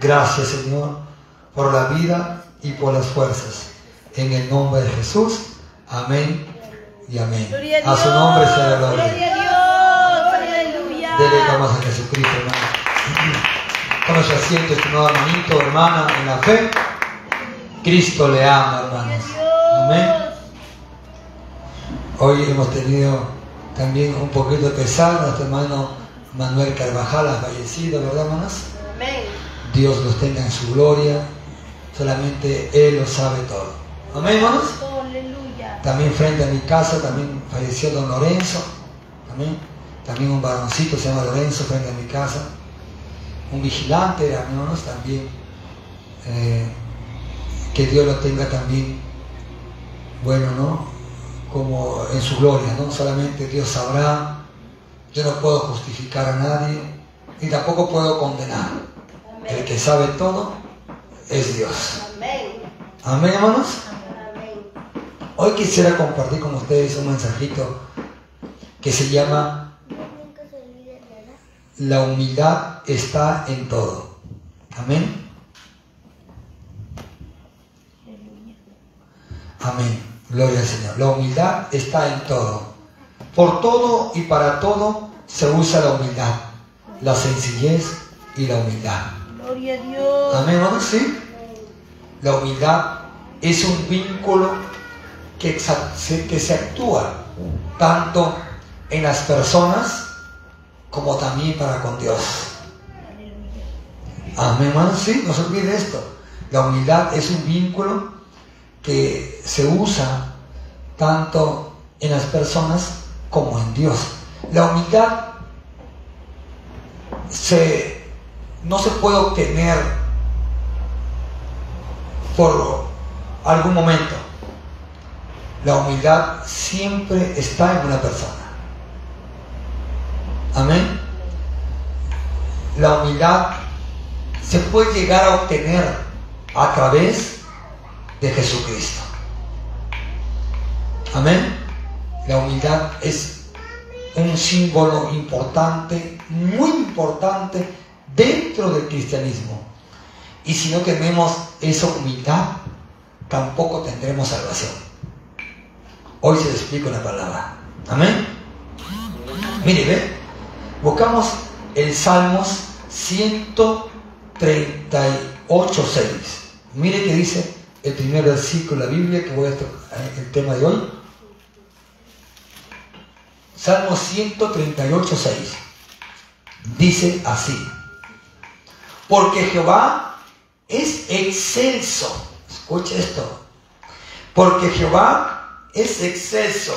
Gracias, Señor, por la vida y por las fuerzas. En el nombre de Jesús. Amén y amén. A, su nombre sea la gloria. Gloria a Dios. Aleluya. Delegamos a Jesucristo, hermano. Toma su asiento, estimado hermanito, hermana, en la fe. Cristo le ama, hermanos. Amén. Hoy hemos tenido también un poquito de pesar, nuestro hermano Manuel Carvajal ha fallecido, ¿verdad, hermanos? Dios los tenga en su gloria. Solamente Él lo sabe todo. Amén, hermanos. Aleluya. También frente a mi casa también falleció don Lorenzo. Amén. También un varoncito se llama Lorenzo frente a mi casa. Un vigilante, hermanos, también. Eh, que Dios lo tenga también, bueno, ¿no? Como en su gloria, ¿no? Solamente Dios sabrá. Yo no puedo justificar a nadie y tampoco puedo condenar. El que sabe todo es Dios. Amén. Amén, hermanos. Hoy quisiera compartir con ustedes un mensajito que se llama La humildad está en todo. Amén. Amén. Gloria al Señor. La humildad está en todo. Por todo y para todo se usa la humildad, la sencillez y la humildad. Amén, sí. La humildad es un vínculo que, se- actúa tanto en las personas como también para con Dios. Amén, hermanos, sí, no se olvide esto. La humildad es un vínculo que se usa tanto en las personas como en Dios. La humildad se, no se puede obtener por algún momento. La humildad siempre está en una persona. Amén. La humildad se puede llegar a obtener a través de Jesucristo. Amén. La humildad es un símbolo importante, muy importante dentro del cristianismo. Y si no tenemos esa humildad, tampoco tendremos salvación. Hoy se lo explico la palabra. Amén. Mire, ve, buscamos el Salmos 138, 6. Mire que dice el primer versículo de la Biblia que voy a tocar el tema de hoy. Salmo 138, 6. Dice así. Porque Jehová es excelso. Escuche esto. Porque Jehová es excelso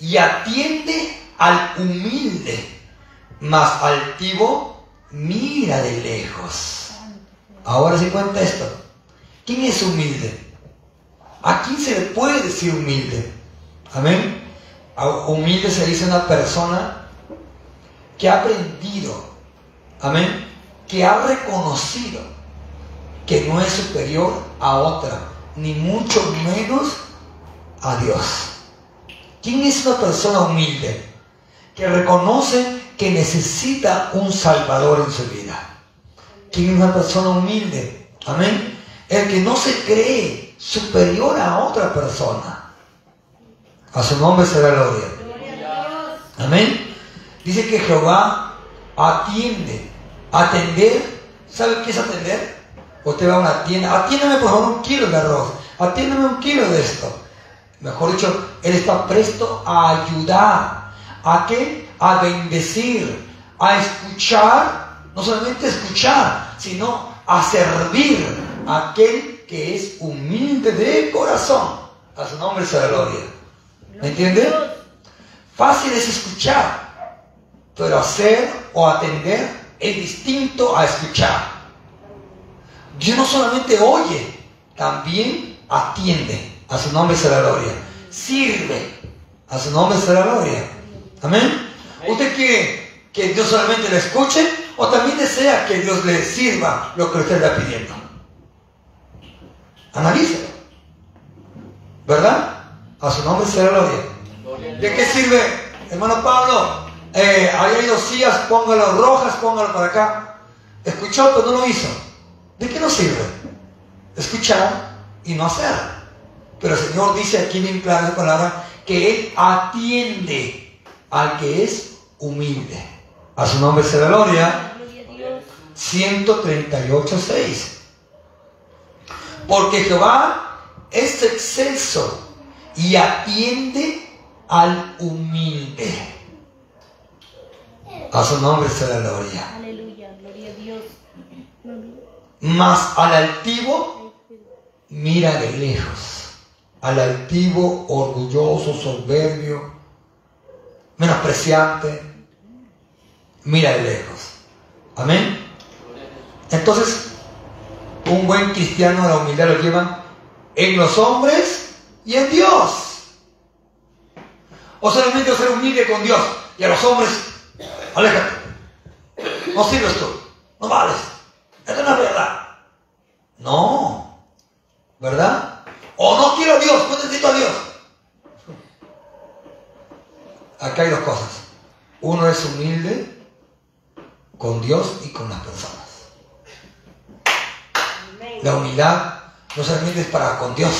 y atiende al humilde, mas altivo mira de lejos. Ahora se cuenta esto. ¿Quién es humilde? ¿A quién se le puede decir humilde? Amén. Humilde se dice una persona que ha aprendido, amén, que ha reconocido que no es superior a otra, ni mucho menos a Dios. ¿Quién es una persona humilde? Que reconoce que necesita un Salvador en su vida. ¿Quién es una persona humilde? Amén. El que no se cree superior a otra persona. A su nombre será gloria. Amén. Dice que Jehová atiende. Atender. ¿Sabe qué es atender? Usted va a una tienda. Atiéndame por favor un kilo de arroz. Atiéndame un kilo de esto. Mejor dicho, Él está presto a ayudar. ¿A qué? A bendecir. A escuchar. No solamente escuchar, sino a servir a aquel que es humilde de corazón. A su nombre la gloria. ¿Me entiende? Fácil es escuchar, pero hacer o atender es distinto a escuchar. Dios no solamente oye, también atiende. A su nombre será gloria. Sirve. A su nombre será gloria. Amén. ¿Usted quiere que Dios solamente le escuche o también desea que Dios le sirva lo que usted está pidiendo? Analícelo. ¿Verdad? A su nombre será gloria. ¿De qué sirve, hermano Pablo? Eh, hay dos sillas, póngalo rojas, póngalo para acá. Escuchó, pero no lo hizo. ¿De qué nos sirve? Escuchar y no hacer. Pero el Señor dice aquí bien claro la palabra que Él atiende al que es humilde. A su nombre se la gloria. Gloria a Dios. 138.6. Porque Jehová es excelso y atiende al humilde. A su nombre se la gloria. Aleluya. Gloria a Dios. Mas al altivo mira de lejos. Al altivo, orgulloso, soberbio, menospreciante, mira de lejos. Amén. Entonces, un buen cristiano la humildad lo lleva en los hombres y en Dios. O solamente ser humilde con Dios y a los hombres, aléjate. No sirves tú, no vales. Es verdad. No, ¿verdad? O no quiero a Dios, no necesito a Dios. Acá hay dos cosas. Uno es humilde con Dios y con las personas. La humildad no solamente es para con Dios,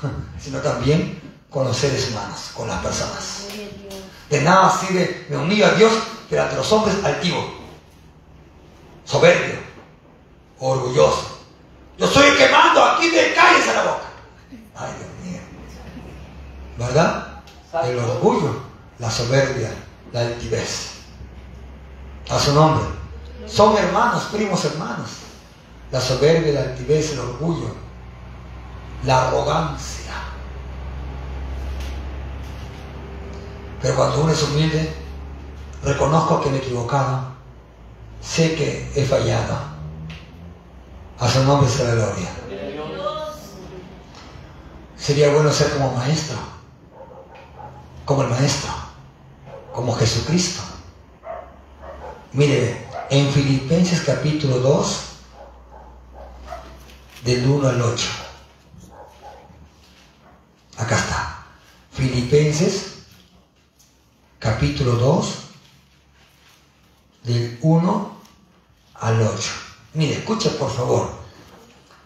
sino también con los seres humanos, con las personas. De nada sirve, me humillo a Dios, pero ante los hombres altivo, soberbio, orgulloso. Yo estoy quemando, aquí te calles a la boca. Ay, Dios mío. ¿Verdad? El orgullo, la soberbia, la altivez. A su nombre. Son hermanos, primos hermanos. La soberbia, la altivez, el orgullo, la arrogancia. Pero cuando uno es humilde, reconozco que me he equivocado, sé que he fallado. A su nombre sea la gloria. Sería bueno ser como maestro, como el maestro, como Jesucristo. Mire, en Filipenses capítulo 2, del 1 al 8. Acá está. Filipenses capítulo 2, del 1 al 8. Mire, escuche por favor.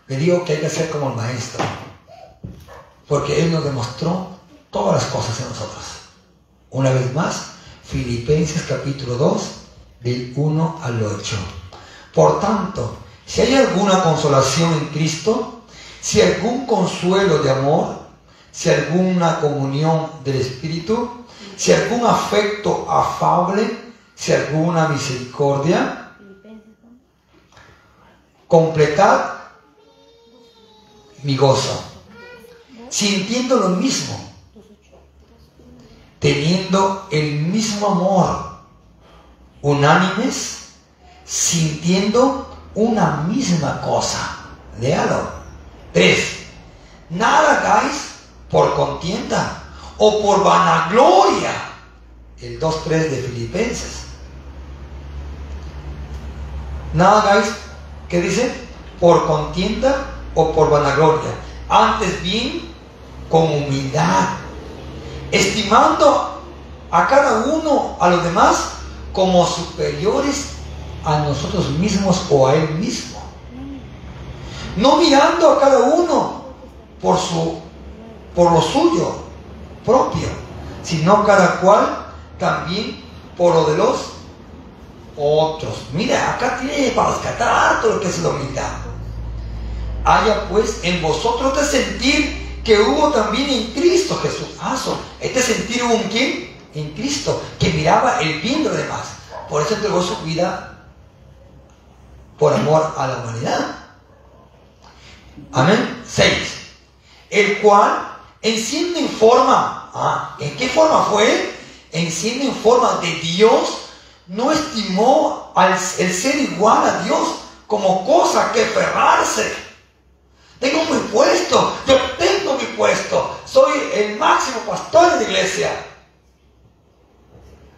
Le digo que hay que ser como el maestro, porque Él nos demostró todas las cosas en nosotros. Una vez más, Filipenses capítulo 2, del 1 al 8. Por tanto, si hay alguna consolación en Cristo, si algún consuelo de amor, si alguna comunión del Espíritu, si algún afecto afable, si alguna misericordia, completad mi gozo, sintiendo lo mismo, teniendo el mismo amor, unánimes, sintiendo una misma cosa. Léalo. Tres. Nada hagáis por contienda o por vanagloria. El 2.3 de Filipenses. Nada hagáis, ¿qué dice? Por contienda o por vanagloria. Antes bien, con humildad, estimando a cada uno, a los demás, como superiores a nosotros mismos o a él mismo. No mirando a cada uno por su por lo suyo propio, sino cada cual también por lo de los otros. Mira, acá tiene para rescatar todo lo que es la humildad. Haya pues en vosotros de sentir que hubo también en Cristo Jesús. Ah, este sentir hubo en quién? En Cristo, que miraba el bien de los demás. Por eso entregó su vida por amor a la humanidad. Amén. 6. El cual, en siendo en forma, ah, ¿en qué forma fue? En siendo en forma de Dios, no estimó al, el ser igual a Dios como cosa que aferrarse. Tengo mi puesto, yo tengo mi puesto, soy el máximo pastor de la iglesia.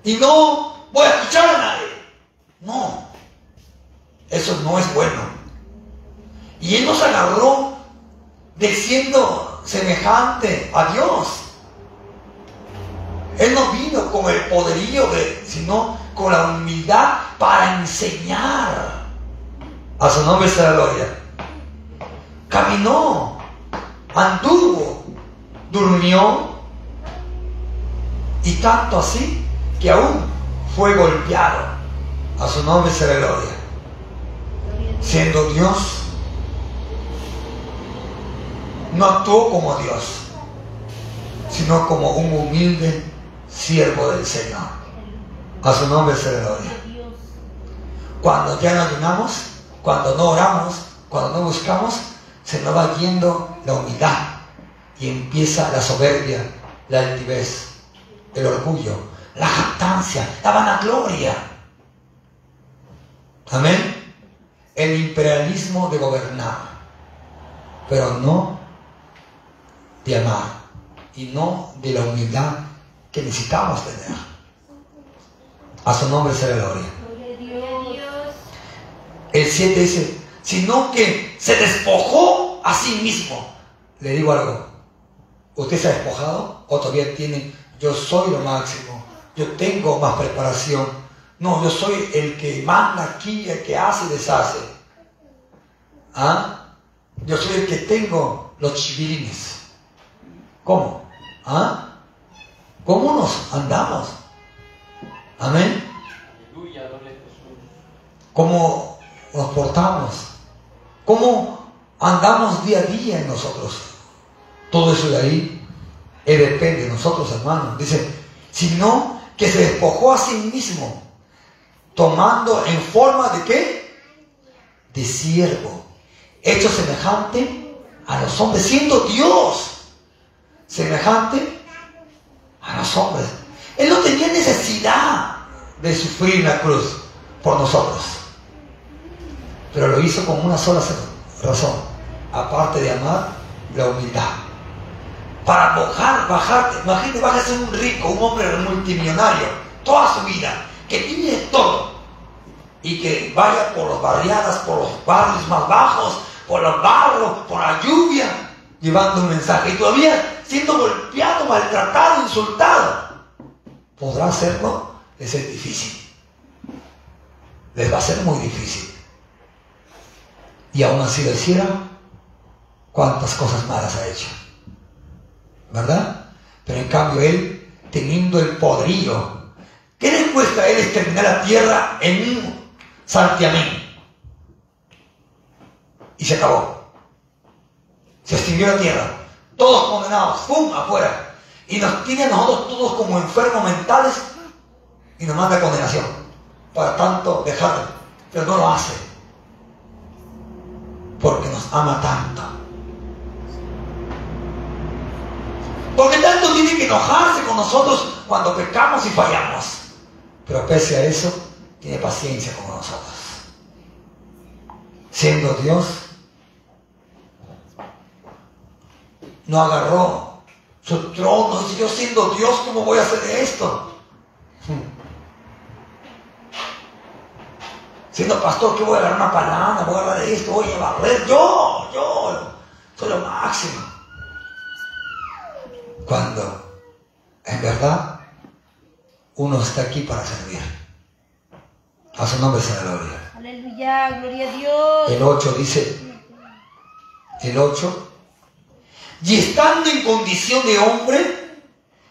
Y no voy a escuchar a nadie. No, eso no es bueno. Y Él nos agarró de siendo semejante a Dios. Él no vino con el poderío, de, sino con la humildad para enseñar. A su nombre sea gloria. Caminó, anduvo, durmió y tanto así que aún fue golpeado. A su nombre sea gloria. Siendo Dios, no actuó como Dios, sino como un humilde siervo del Señor. A su nombre sea la gloria. Cuando ya no ayunamos, cuando no oramos, cuando no buscamos, se nos va yendo la humildad y empieza la soberbia, la altivez, el orgullo, la jactancia, la vanagloria. Amén. El imperialismo de gobernar, pero no de amar y no de la humildad que necesitamos tener. A su nombre sea la gloria. El 7 dice, sino que se despojó a sí mismo. Le digo algo, ¿usted se ha despojado o todavía tiene, yo soy lo máximo, yo tengo más preparación? No, yo soy el que manda aquí, el que hace y deshace. ¿Ah? Yo soy el que tengo los chivirines. ¿Cómo? ¿Ah? ¿Cómo nos andamos? Amén. ¿Cómo nos portamos? ¿Cómo andamos día a día en nosotros? Todo eso de ahí eh, depende de nosotros, hermanos. Dice, sino que se despojó a sí mismo, tomando en forma de qué? De siervo, hecho semejante a los hombres, siendo Dios semejante a los hombres. Él no tenía necesidad de sufrir la cruz por nosotros. Pero lo hizo con una sola razón, aparte de amar la humildad. Para bajar, bajarte, imagínate, vas a ser un rico, un hombre multimillonario, toda su vida, que tiene todo, y que vaya por las barriadas, por los barrios más bajos, por los barros, por la lluvia, llevando un mensaje, y todavía siendo golpeado, maltratado, insultado. ¿Podrá hacerlo? Les es difícil. Les va a ser muy difícil. Y aún así lo hiciera, cuántas cosas malas ha hecho. ¿Verdad? Pero en cambio él, teniendo el poderío, ¿qué le cuesta a él exterminar la tierra en un santiamén? Y se acabó. Se extinguió la tierra. Todos condenados, ¡pum! afuera. Y nos tiene a nosotros todos como enfermos mentales y nos manda condenación. Para tanto dejarlo. Pero no lo hace. Porque nos ama tanto. Porque tanto tiene que enojarse con nosotros cuando pecamos y fallamos. Pero pese a eso, tiene paciencia con nosotros. Siendo Dios, no agarró su trono. Dice, yo siendo Dios, ¿cómo voy a hacer esto? Siendo pastor, ¿qué voy a agarrar una palana? Voy a agarrar esto, voy a barrer. Yo, yo, soy lo máximo. Cuando, en verdad, uno está aquí para servir. A su nombre sea la gloria. Aleluya, gloria a Dios. El 8 dice, el 8 y estando en condición de hombre,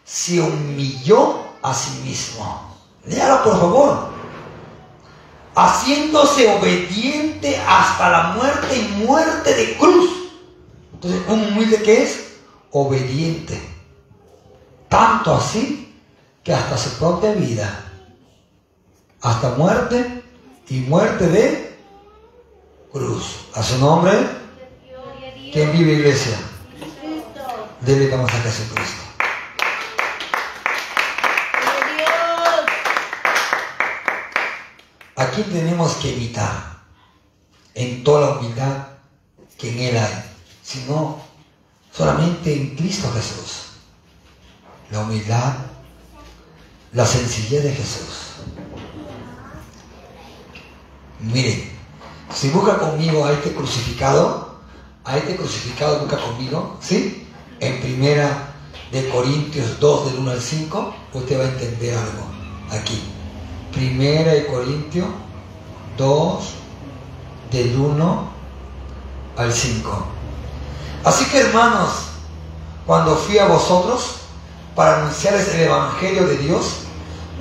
se humilló a sí mismo. Léalo por favor. Haciéndose obediente hasta la muerte y muerte de cruz. Entonces, ¿un humilde qué es? Obediente. Tanto así que hasta su propia vida. Hasta muerte y muerte de cruz. A su nombre. ¿Quién vive iglesia? Dedicamos a Jesucristo. Aquí tenemos que evitar en toda la humildad que en Él hay, sino solamente en Cristo Jesús. La humildad, la sencillez de Jesús. Miren, si busca conmigo a este crucificado, a este crucificado busca conmigo, ¿sí? En primera de Corintios 2 del 1 al 5, usted va a entender algo aquí. Primera de Corintios 2 del 1 al 5. Así que hermanos, cuando fui a vosotros para anunciarles el Evangelio de Dios,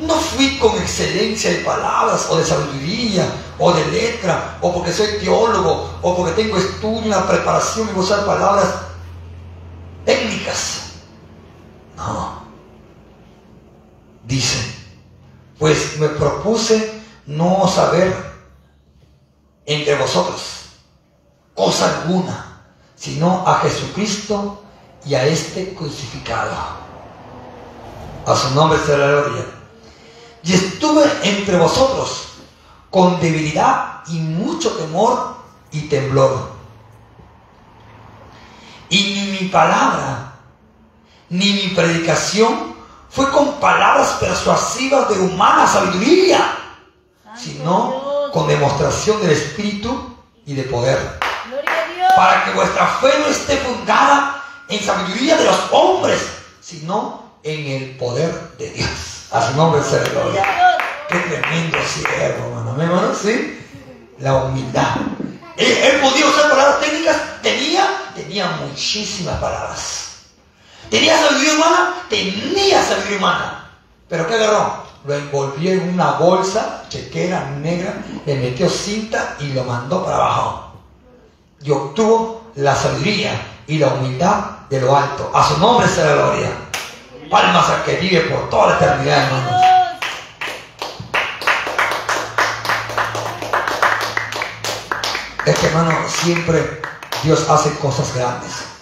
no fui con excelencia de palabras o de sabiduría o de letra o porque soy teólogo o porque tengo estudio, una preparación y usar palabras No. Dice, pues me propuse no saber entre vosotros cosa alguna, sino a Jesucristo y a este crucificado. A su nombre será la gloria. Y estuve entre vosotros con debilidad y mucho temor y temblor. Y ni mi palabra, ni mi predicación fue con palabras persuasivas de humana sabiduría, sino con demostración del Espíritu y de poder. Para que vuestra fe no esté fundada en sabiduría de los hombres, sino en el poder de Dios. A su nombre sea gloria. Qué tremendo siervo, hermano. ¿Me hermano? ¿Sí? La humildad. Él, podía usar palabras técnicas. Tenía, tenía muchísimas palabras. ¿Tenía sabiduría humana? Tenía sabiduría humana. ¿Pero qué agarró? Lo envolvió en una bolsa chequera negra, le metió cinta y lo mandó para abajo. Y obtuvo la sabiduría y la humildad de lo alto. A su nombre será gloria. Palmas al que vive por toda la eternidad, hermanos. Es que, hermano, siempre Dios hace cosas grandes.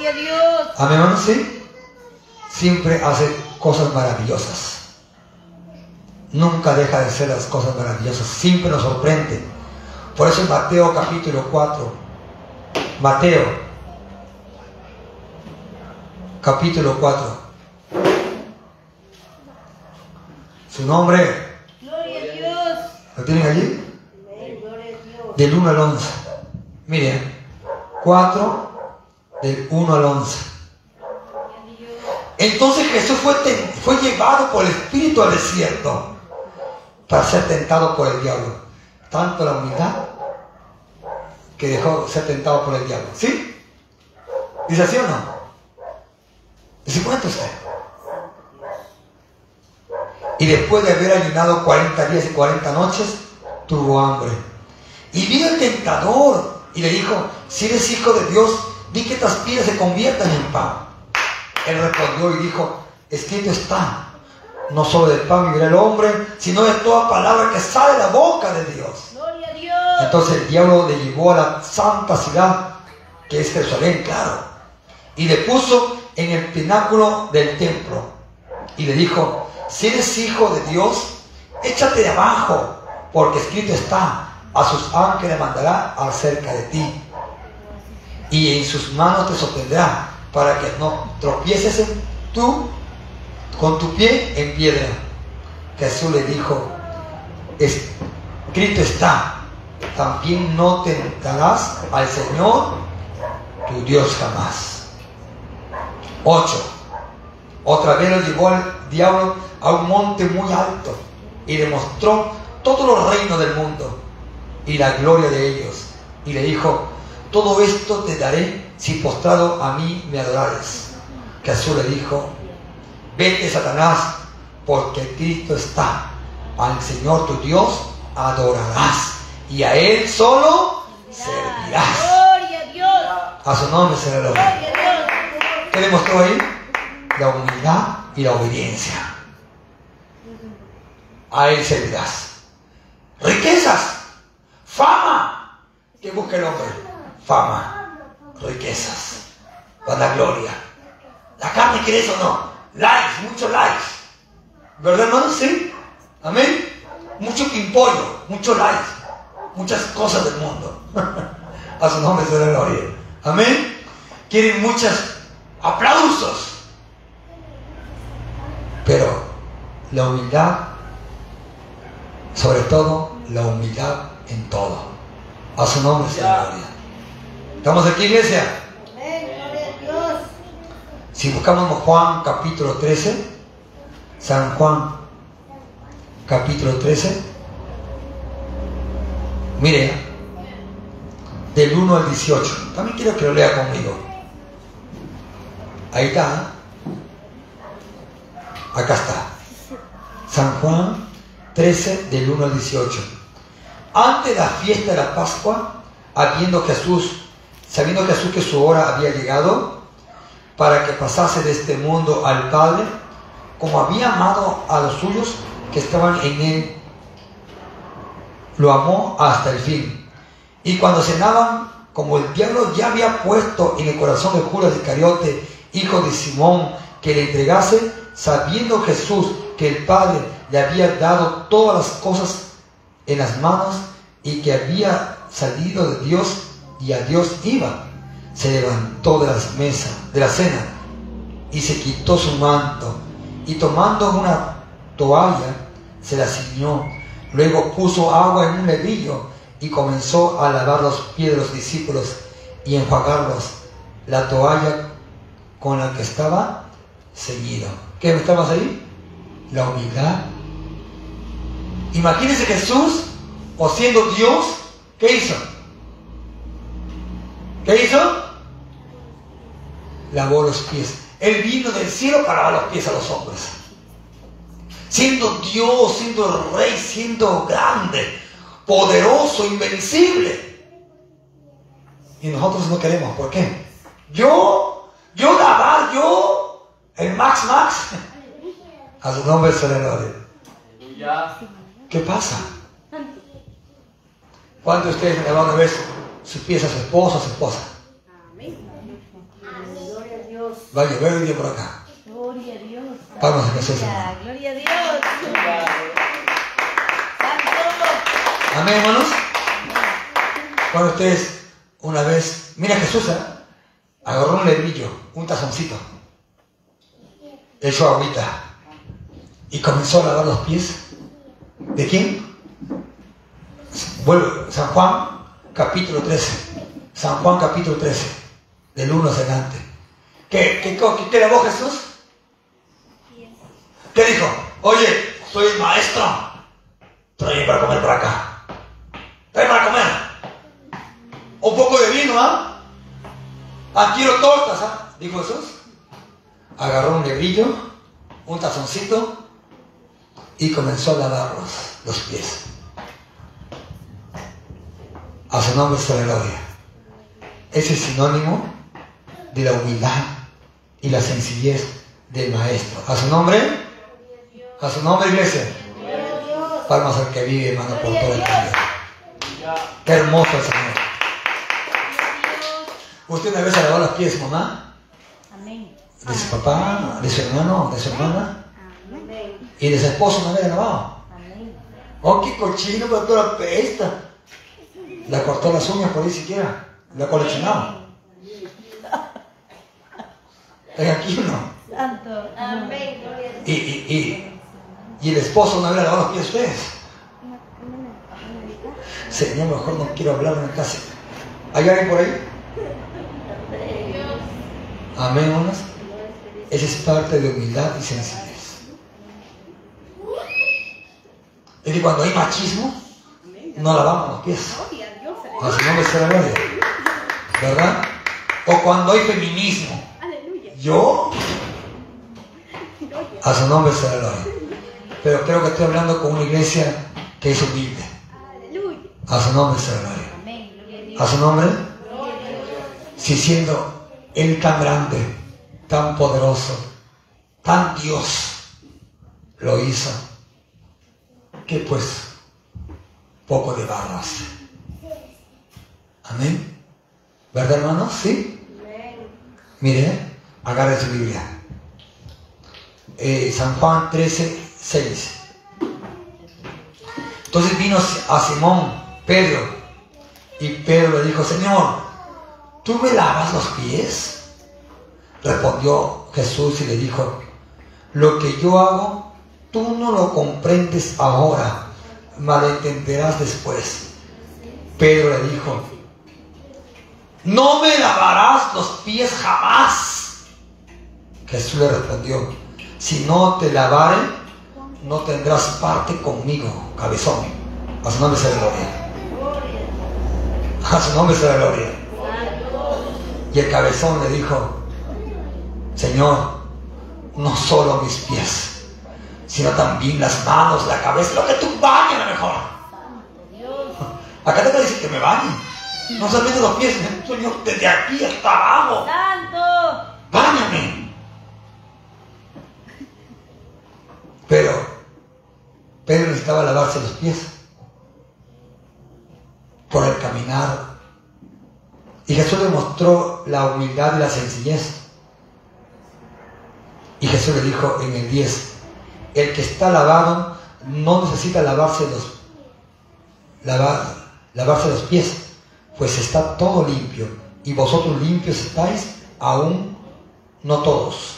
Gloria a Dios. Amén, hermano, sí. Siempre hace cosas maravillosas. Nunca deja de ser las cosas maravillosas. Siempre nos sorprende. Por eso en Mateo capítulo 4, Mateo capítulo 4. Su nombre. Gloria a Dios. ¿Lo tienen allí? Del 1 al 11. Miren, 4 del 1 al 11. Entonces Jesús fue, llevado por el Espíritu al desierto para ser tentado por el diablo. Tanto la humildad que dejó ser tentado por el diablo. ¿Sí? ¿Dice así o no? ¿Se cuenta usted? Y después de haber ayunado 40 días y 40 noches, tuvo hambre. Y vino el tentador y le dijo, si eres hijo de Dios, di que estas piedras se conviertan en pan. Él respondió y dijo, escrito está, no solo de pan vivirá el hombre, sino de toda palabra que sale de la boca de Dios. Gloria a Dios. Entonces el diablo le llevó a la santa ciudad, que es Jerusalén, claro, y le puso en el pináculo del templo y le dijo, si eres hijo de Dios, échate de abajo, porque escrito está, a sus ángeles mandará acerca de ti, y en sus manos te sostendrá, para que no tropieces tú con tu pie en piedra. Jesús le dijo, escrito está, también no tentarás al Señor tu Dios jamás. 8. Otra vez lo llevó al diablo a un monte muy alto y le mostró todos los reinos del mundo y la gloria de ellos. Y le dijo, todo esto te daré si postrado a mí me adorares. Jesús le dijo, vete Satanás, porque Cristo está. Al Señor tu Dios adorarás y a Él solo servirás. Gloria a Dios. A su nombre será la Gloria. ¿Qué demostró ahí? La humildad y la obediencia. A Él servirás. Riquezas, fama. ¿Qué busca el hombre? Fama, riquezas, gloria. ¿La carne quiere eso no? Likes, muchos likes. ¿Verdad, hermano? Sí. Amén. Mucho pimpollo, muchos likes, muchas cosas del mundo. A su nombre se la gloria. Amén. Quieren muchas aplausos. Pero la humildad, sobre todo la humildad en todo. A su nombre sea gloria. ¿Estamos aquí, iglesia? Si buscamos Juan capítulo 13, San Juan capítulo 13, Mire, del 1 al 18. También quiero que lo lea conmigo. Ahí está. ¿eh? Acá está. San Juan 13 del 1 al 18. Antes de la fiesta de la Pascua, habiendo Jesús, sabiendo Jesús que su hora había llegado para que pasase de este mundo al Padre, como había amado a los suyos que estaban en él, lo amó hasta el fin. Y cuando cenaban, como el diablo ya había puesto en el corazón de Judas Iscariote, hijo de Simón, que le entregase, sabiendo Jesús que el Padre le había dado todas las cosas en las manos y que había salido de Dios y a Dios iba, se levantó de la mesa, de la cena, y se quitó su manto, y tomando una toalla, se la ciñó. Luego puso agua en un levillo y comenzó a lavar los pies de los discípulos y enjuagarlos. La toalla con la que estaba ceñido. ¿Qué estabas ahí? La humildad. Imagínense Jesús, o siendo Dios, ¿qué hizo? ¿Qué hizo? Lavó los pies. Él vino del cielo para lavar los pies a los hombres. Siendo Dios, siendo el rey, siendo grande, poderoso, invencible. Y nosotros no queremos. ¿Por qué? Yo, yo lavar, yo, el Max Max. A su nombre se le gloria. ¿Qué pasa? ¿Cuántos de ustedes le van a ver sus pies a su esposo a su esposa? Gloria a Dios. Va a llover hoy día por acá. Gloria a Dios. Vamos a Jesús. Gloria a Dios. Santo. Amén, hermanos. Cuando ustedes una vez, mira Jesús, ¿eh? agarró un lebrillo, un tazoncito, echó agüita y comenzó a lavar los pies. ¿De quién? Vuelve, San Juan capítulo 13. San Juan capítulo 13, del 1 hacia adelante. ¿Qué, qué, qué, qué lavó Jesús? ¿Qué dijo? Oye, soy el maestro. Trae para comer por acá. Trae para comer. Un poco de vino, ¿ah? Ah, quiero tortas, ¿ah? Dijo Jesús. Agarró un lebrillo, un tazoncito y comenzó a lavar los, los pies. A su nombre se la gloria. Ese es sinónimo de la humildad y la sencillez del maestro. A su nombre, a su nombre, iglesia. Palmas al que vive, hermano, por toda la vida. Qué hermoso el Señor. ¿Usted una vez ha lavado los pies de su mamá? Amén. ¿De su papá? ¿De su hermano? ¿De su hermana? Amén. ¿Y de su esposo una vez ha lavado? Amén. Oh, qué cochino, pero toda La cortó las uñas por ahí siquiera. La coleccionaba. ¿Está aquí o no? Santo. Amén. Gloria a Dios. Y, y, y, y el esposo una vez ha lavado los pies de ustedes. Señor, mejor no quiero hablar en la casa. ¿Hay alguien por ahí? Amén, hermanos. Esa es parte de humildad y sencillez. Es que cuando hay machismo, no lavamos los pies. A su nombre sea la gloria. ¿Verdad? O cuando hay feminismo. Yo, a su nombre sea la gloria. Pero creo que estoy hablando con una iglesia que es humilde. A su nombre sea la gloria. A su nombre, si siendo Él tan grande, tan poderoso, tan Dios, lo hizo, que pues poco de barro hace. Amén. ¿Verdad, hermanos? Sí. Mire, agarre su Biblia. Eh, San Juan 13, 6. Entonces vino a Simón, Pedro, y Pedro le dijo, Señor, ¿tú me lavas los pies? Respondió Jesús y le dijo, lo que yo hago, tú no lo comprendes ahora, malentenderás después. Pedro le dijo, no me lavarás los pies jamás. Jesús le respondió, si no te lavare, no tendrás parte conmigo, cabezón. A su nombre sea gloria. A su nombre sea gloria. Y el cabezón le dijo, Señor, no solo mis pies, sino también las manos, la cabeza, lo que tú bañes mejor. Acá te dice que me bañe. No solamente los pies, Señor, desde aquí hasta abajo. Santo. Báñame. Pero Pedro necesitaba lavarse los pies por el caminar. Y Jesús le mostró la humildad y la sencillez. Y Jesús le dijo en el 10, el que está lavado no necesita lavarse los, lavar, lavarse los pies, pues está todo limpio. Y vosotros limpios estáis, aún no todos,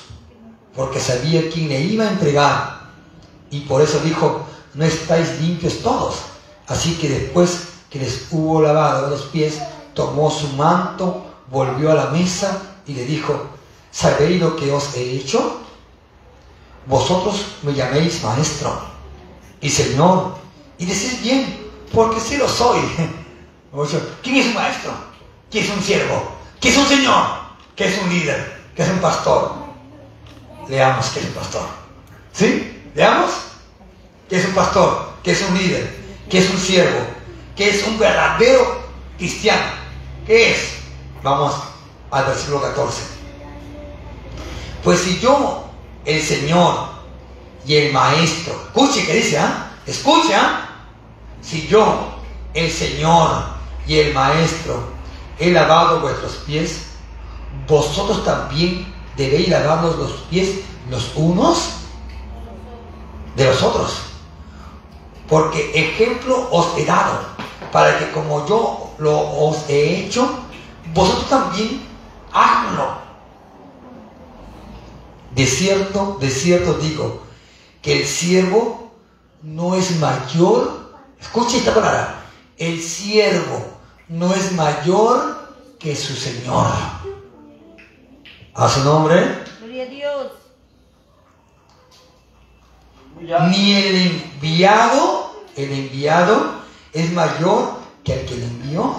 porque sabía quién le iba a entregar. Y por eso dijo, no estáis limpios todos. Así que después que les hubo lavado los pies, tomó su manto, volvió a la mesa y le dijo, ¿sabéis lo que os he hecho? Vosotros me llaméis maestro y señor, y decís bien, porque sí lo soy. ¿Quién es un maestro? ¿Quién es un siervo? ¿Quién es un señor? ¿Qué es un líder? ¿Qué es un pastor? Leamos qué es un pastor. ¿Sí? ¿Leamos? ¿Qué es un pastor? ¿Qué es un líder? ¿Qué es un siervo? ¿Qué es un verdadero cristiano? ¿Qué es? Vamos al versículo 14. Pues si yo, el Señor y el Maestro, escuche que dice, ¿ah? Escucha, si yo, el Señor y el Maestro, he lavado vuestros pies, vosotros también debéis lavarnos los pies los unos de los otros. Porque ejemplo os he dado, para que como yo lo os he hecho, vosotros también háganlo. De cierto, de cierto digo, que el siervo no es mayor, escuche esta palabra, el siervo no es mayor que su Señor. A su nombre. Gloria a Dios. Ni el enviado, el enviado es mayor que el que le envió.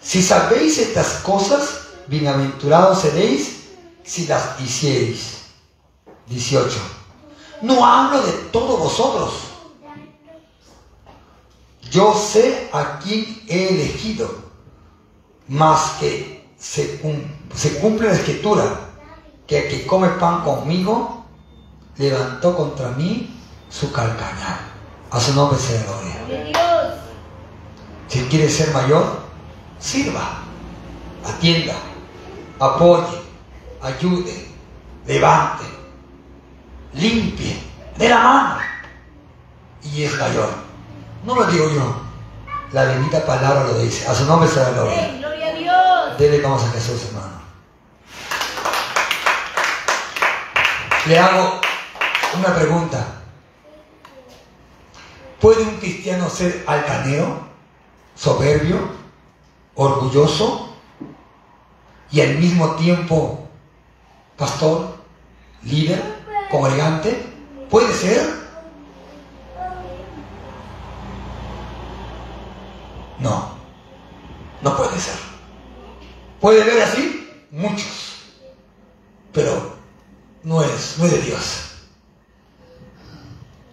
Si sabéis estas cosas, bienaventurados seréis si las hicierais. 18. No hablo de todos vosotros. Yo sé a quién he elegido, más que se, cum- se cumple la escritura, que el que come pan conmigo levantó contra mí su calcañar. A su nombre la gloria. Si quiere ser mayor, sirva, atienda, apoye, ayude, levante, limpie, de la mano. Y es mayor. No lo digo yo. La bendita palabra lo dice. A su nombre la gloria. Amén. Gloria a Dios. Dele vamos a Jesús, hermano. Le hago una pregunta. ¿Puede un cristiano ser altanero, soberbio, orgulloso y al mismo tiempo pastor, líder, congregante? ¿Puede ser? No, no puede ser. ¿Puede ver así? Muchos. Pero no es, no es de Dios.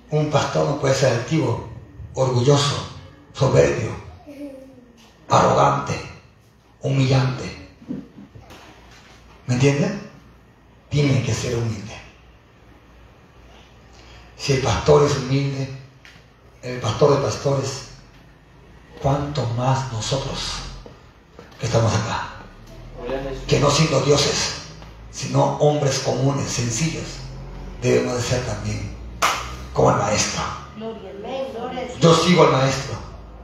Un pastor no puede ser altivo, orgulloso, soberbio, arrogante, humillante. ¿Me entienden? Tiene que ser humilde. Si el pastor es humilde, el pastor de pastores, ¿cuánto más nosotros que estamos acá? que no siendo dioses, sino hombres comunes, sencillos, debemos de ser también como el maestro. Yo sigo al maestro,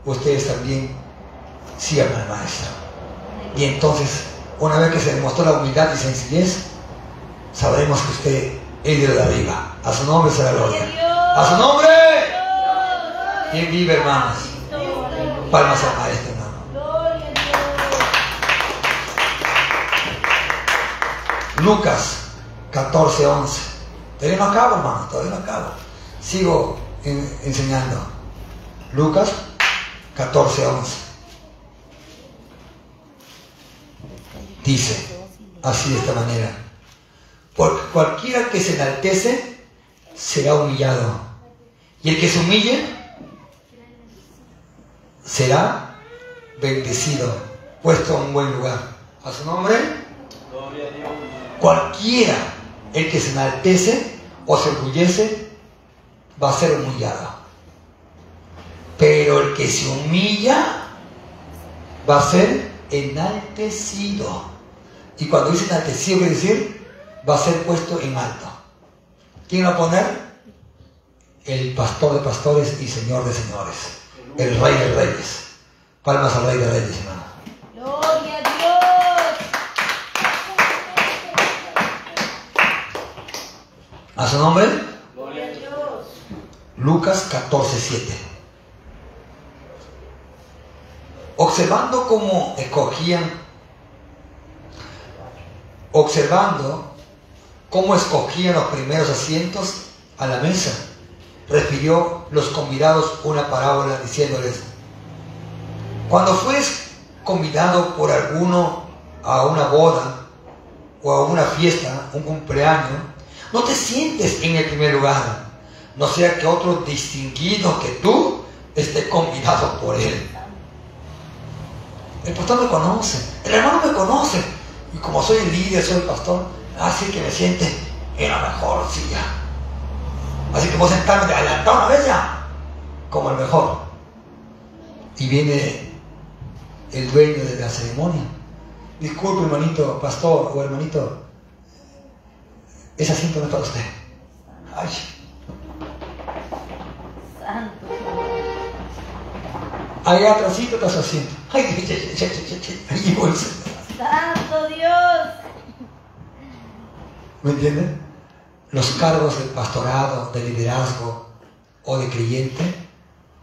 ustedes también sigan al maestro. Y entonces, una vez que se demostró la humildad y sencillez, sabremos que usted es de la arriba. A su nombre será la Gloria a su nombre. ¿Quién vive, hermanos? para salvar a este hermano. Lucas 14, 11. Todavía no acabo, hermano, todavía no acabo. Sigo enseñando. Lucas 14, 11. Dice así de esta manera. Porque cualquiera que se enaltece será humillado. Y el que se humille será bendecido, puesto en un buen lugar. A su nombre, cualquiera el que se enaltece o se orgullece va a ser humillado. Pero el que se humilla va a ser enaltecido. Y cuando dice enaltecido, quiere decir, va a ser puesto en alto. ¿Quién va a poner? El pastor de pastores y señor de señores. El rey de reyes. Palmas al rey de reyes, hermano. Gloria a Dios. ¿A su nombre? Gloria a Dios. Lucas 14, 7. Observando cómo escogían, observando cómo escogían los primeros asientos a la mesa, refirió los convidados una parábola diciéndoles, cuando fueres convidado por alguno a una boda o a una fiesta, un cumpleaños, no te sientes en el primer lugar, no sea que otro distinguido que tú esté convidado por él. El pastor me conoce, el hermano me conoce, y como soy el líder, soy el pastor, así que me siente en la mejor silla. Así que voy a sentarme adelantado una vez ya, como el mejor. Y viene el dueño de la ceremonia. Disculpe, hermanito, pastor o hermanito, ese asiento no es para usted. Ay, Santo. allá atrásito está su asiento. Ay, ay, ay, ay, voy. Santo Dios. ¿Me entienden? Los cargos de pastorado, de liderazgo o de creyente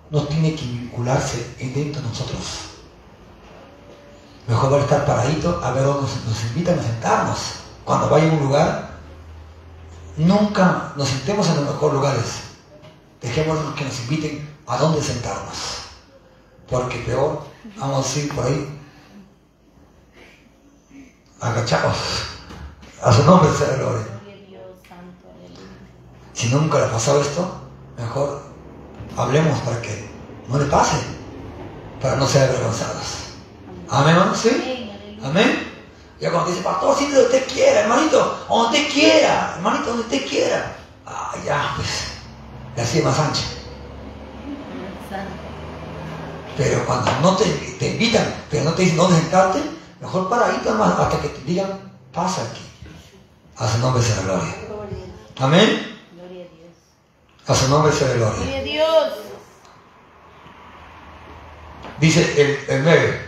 no tienen que vincularse dentro de nosotros. Mejor estar paradito a ver dónde nos, invitan a sentarnos. Cuando vaya a un lugar, nunca nos sentemos en los mejores lugares. Dejémonos que nos inviten a dónde sentarnos. Porque peor, vamos a ir por ahí agachados. A su nombre la gloria. Gloria a Dios, Santo, aleluya. Si nunca le ha pasado esto, mejor hablemos para que no le pase, para no ser avergonzados. Amén, hermano, ¿sí? Amén. Ya cuando dice, pastor, si donde usted quiera, hermanito, donde usted quiera, hermanito, donde usted quiera. Ah, ya, pues, la silla más ancha. Pero cuando no te, te invitan, pero no te dicen dónde sentarte, mejor paradito, hermano, hasta que te digan, pasa aquí. A su nombre sea la. Gloria. Amén. A su nombre sea la gloria. Dios. Dice el, el 9.